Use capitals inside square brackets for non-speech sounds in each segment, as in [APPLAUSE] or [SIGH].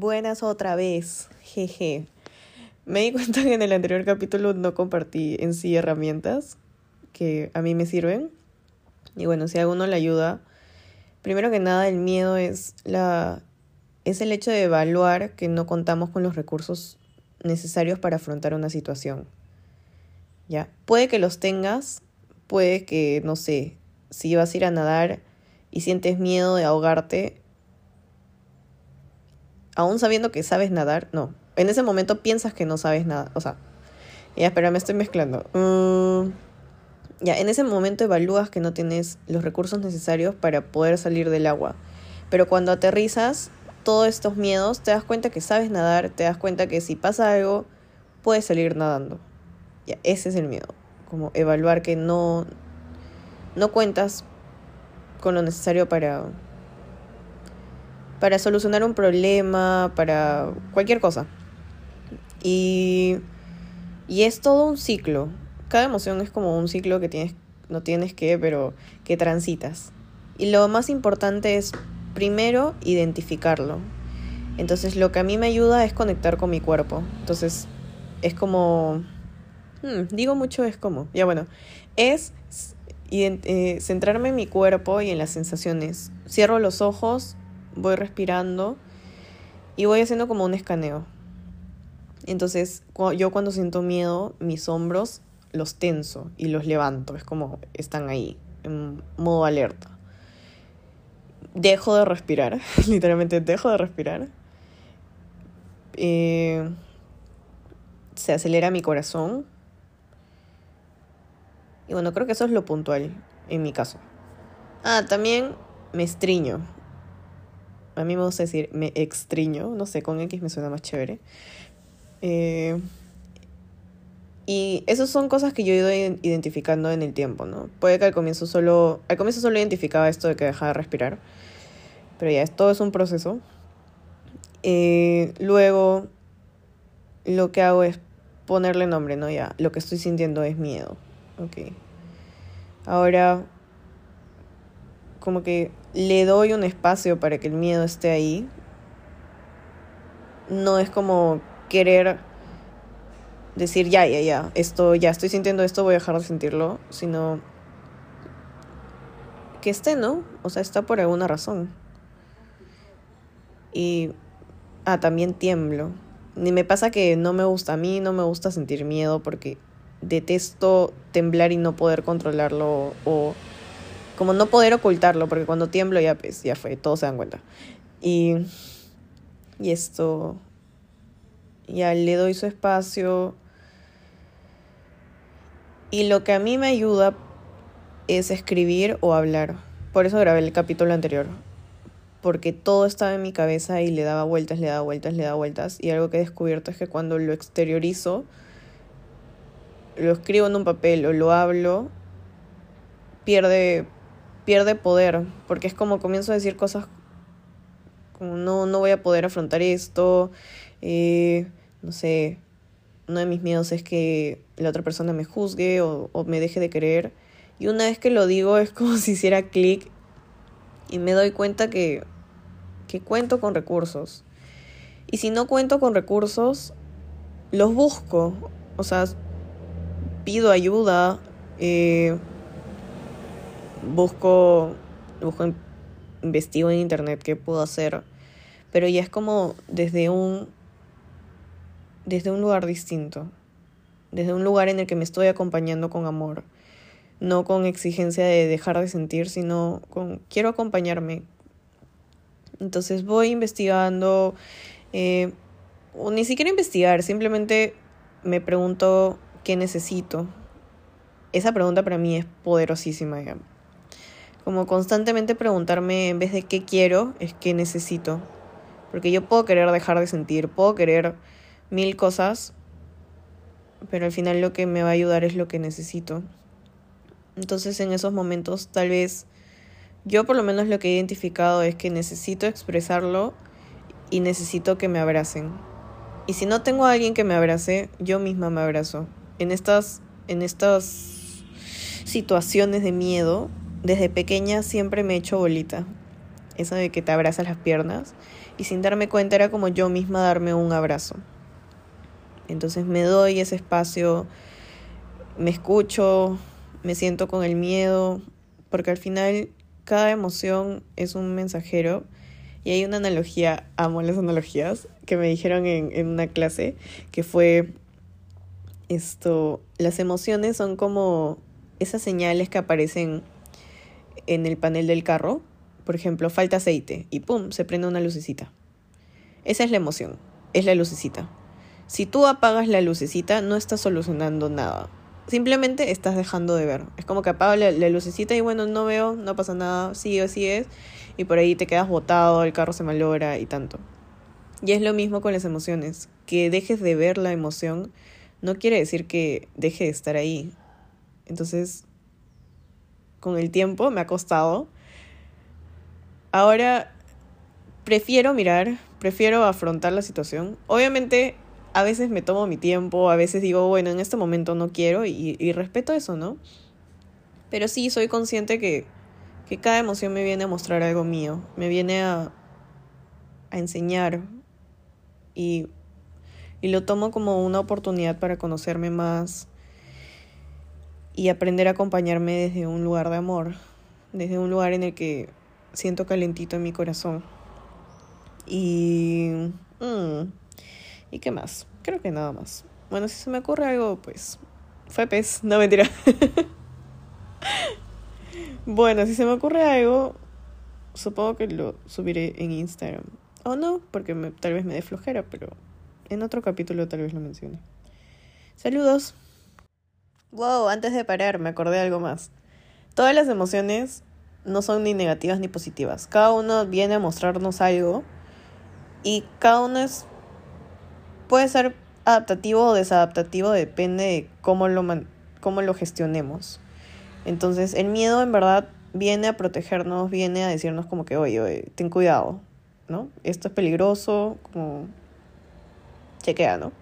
Buenas otra vez, jeje. Me di cuenta que en el anterior capítulo no compartí en sí herramientas que a mí me sirven. Y bueno, si a le ayuda, primero que nada el miedo es la es el hecho de evaluar que no contamos con los recursos necesarios para afrontar una situación. ¿Ya? Puede que los tengas, puede que, no sé, si vas a ir a nadar y sientes miedo de ahogarte, aún sabiendo que sabes nadar, no. En ese momento piensas que no sabes nada. O sea, ya, espera, me estoy mezclando. Mm, ya, en ese momento evalúas que no tienes los recursos necesarios para poder salir del agua. Pero cuando aterrizas, todos estos miedos, te das cuenta que sabes nadar, te das cuenta que si pasa algo, puedes salir nadando. Ya, ese es el miedo. Como evaluar que no, no cuentas con lo necesario para, para solucionar un problema, para cualquier cosa. Y, y es todo un ciclo. Cada emoción es como un ciclo que tienes, no tienes que, pero que transitas. Y lo más importante es primero identificarlo. Entonces lo que a mí me ayuda es conectar con mi cuerpo. Entonces es como... Hmm, digo mucho es como... Ya bueno, es eh, centrarme en mi cuerpo y en las sensaciones. Cierro los ojos, voy respirando y voy haciendo como un escaneo. Entonces yo cuando siento miedo, mis hombros los tenso y los levanto. Es como están ahí, en modo alerta dejo de respirar, [LAUGHS] literalmente dejo de respirar. Eh, se acelera mi corazón. Y bueno, creo que eso es lo puntual en mi caso. Ah, también me estriño. A mí me gusta decir me extriño, no sé, con X me suena más chévere. Eh, y esas son cosas que yo he ido identificando en el tiempo, ¿no? Puede que al comienzo solo, al comienzo solo identificaba esto de que dejaba de respirar, pero ya, todo es un proceso. Eh, luego, lo que hago es ponerle nombre, ¿no? Ya, lo que estoy sintiendo es miedo, ok. Ahora, como que le doy un espacio para que el miedo esté ahí. No es como querer decir, ya, ya, ya, esto, ya estoy sintiendo esto, voy a dejar de sentirlo, sino que esté, ¿no? O sea, está por alguna razón. Y, ah, también tiemblo. Ni me pasa que no me gusta a mí, no me gusta sentir miedo porque detesto temblar y no poder controlarlo o como no poder ocultarlo, porque cuando tiemblo ya pues, ya fue, todos se dan cuenta. Y, y esto, ya le doy su espacio y lo que a mí me ayuda es escribir o hablar. Por eso grabé el capítulo anterior. Porque todo estaba en mi cabeza y le daba vueltas, le daba vueltas, le daba vueltas. Y algo que he descubierto es que cuando lo exteriorizo, lo escribo en un papel o lo hablo, pierde, pierde poder. Porque es como comienzo a decir cosas como no, no voy a poder afrontar esto. Eh, no sé, uno de mis miedos es que la otra persona me juzgue o, me deje de querer. Y una vez que lo digo es como [LAUGHS] si hiciera clic y me doy cuenta que, que cuento con recursos. Y si no cuento con recursos, los busco. O sea, pido ayuda, eh, busco, busco, investigo en internet qué puedo hacer. Pero ya es como desde un desde un lugar distinto, desde un lugar en el que me estoy acompañando con amor, no con exigencia de dejar de sentir, sino con quiero acompañarme. Entonces voy investigando, eh, o ni siquiera investigar, simplemente me pregunto qué necesito. Esa pregunta para mí es poderosísima. Como constantemente preguntarme en vez de qué quiero, es qué necesito. Porque yo puedo querer dejar de sentir, puedo querer mil cosas, pero al final lo que me va a ayudar es lo que necesito. Entonces en esos momentos tal vez yo por lo menos lo que he identificado es que necesito expresarlo y necesito que me abracen. Y si no tengo a alguien que me abrace, yo misma me abrazo. En estas en estas situaciones de miedo, desde pequeña siempre me he hecho bolita. Eso de que te abrazas las piernas. Y sin darme cuenta era como yo misma darme un abrazo. Entonces me doy ese espacio, me escucho, me siento con el miedo, porque al final cada emoción es un mensajero. Y hay una analogía, amo las analogías, que me dijeron en una clase, que fue esto, las emociones son como esas señales que aparecen en el panel del carro. Por ejemplo, falta aceite y ¡pum! se prende una lucecita. Esa es la emoción, es la lucecita. Si tú apagas la lucecita, no estás solucionando nada. Simplemente estás dejando de ver. Es como que apagas la, lucecita y bueno, no veo, no pasa nada, sigue, es Y por ahí te quedas botado, el carro se malogra y tanto. Y es lo mismo con las emociones. Que dejes de ver la emoción no quiere decir que deje de estar ahí. Entonces, con el tiempo me ha costado. Ahora prefiero mirar, prefiero afrontar la situación. Obviamente a veces me tomo mi tiempo, a veces digo, bueno, en este momento no quiero y, respeto eso, ¿no? Pero sí soy consciente que, que, cada emoción me viene a mostrar algo mío, me viene a, a enseñar y, y lo tomo como una oportunidad para conocerme más y aprender a acompañarme desde un lugar de amor, desde un lugar en el que siento calentito en mi corazón. Y... Mm, ¿Y qué más? Creo que nada más. Bueno, si se me ocurre algo, pues. Fue pez, no mentira. [LAUGHS] bueno, si se me ocurre algo, supongo que lo subiré en Instagram. O no, porque tal vez me dé flojera, pero en otro capítulo tal vez lo mencione. Saludos. Wow, antes de parar, me acordé de algo más. Todas las emociones no son ni negativas ni positivas. Cada uno viene a mostrarnos algo y cada uno es puede ser adaptativo o desadaptativo, depende de cómo lo, cómo lo gestionemos. Entonces, el miedo en verdad viene a protegernos, viene a decirnos como que, oye, oye, ten cuidado, ¿no? Esto es peligroso, como chequea, ¿no?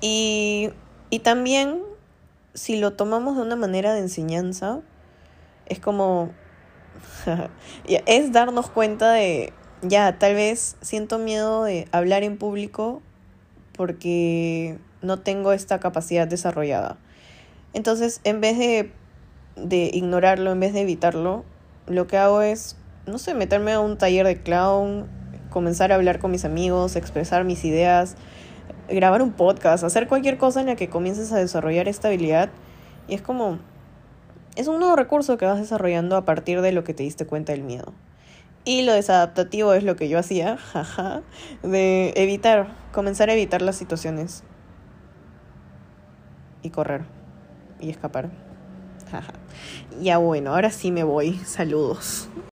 Y, y también, si lo tomamos de una manera de enseñanza, es como, [LAUGHS] es darnos cuenta de, ya, tal vez siento miedo de hablar en público porque no tengo esta capacidad desarrollada. Entonces, en vez de, de ignorarlo, en vez de evitarlo, lo que hago es, no sé, meterme a un taller de clown, comenzar a hablar con mis amigos, expresar mis ideas, grabar un podcast, hacer cualquier cosa en la que comiences a desarrollar esta habilidad. Y es como, es un nuevo recurso que vas desarrollando a partir de lo que te diste cuenta del miedo. Y lo desadaptativo es lo que yo hacía, [LAUGHS] jaja, de evitar, comenzar a evitar las situaciones. Y correr. Y escapar. Jaja. Ya bueno, ahora sí me voy. Saludos.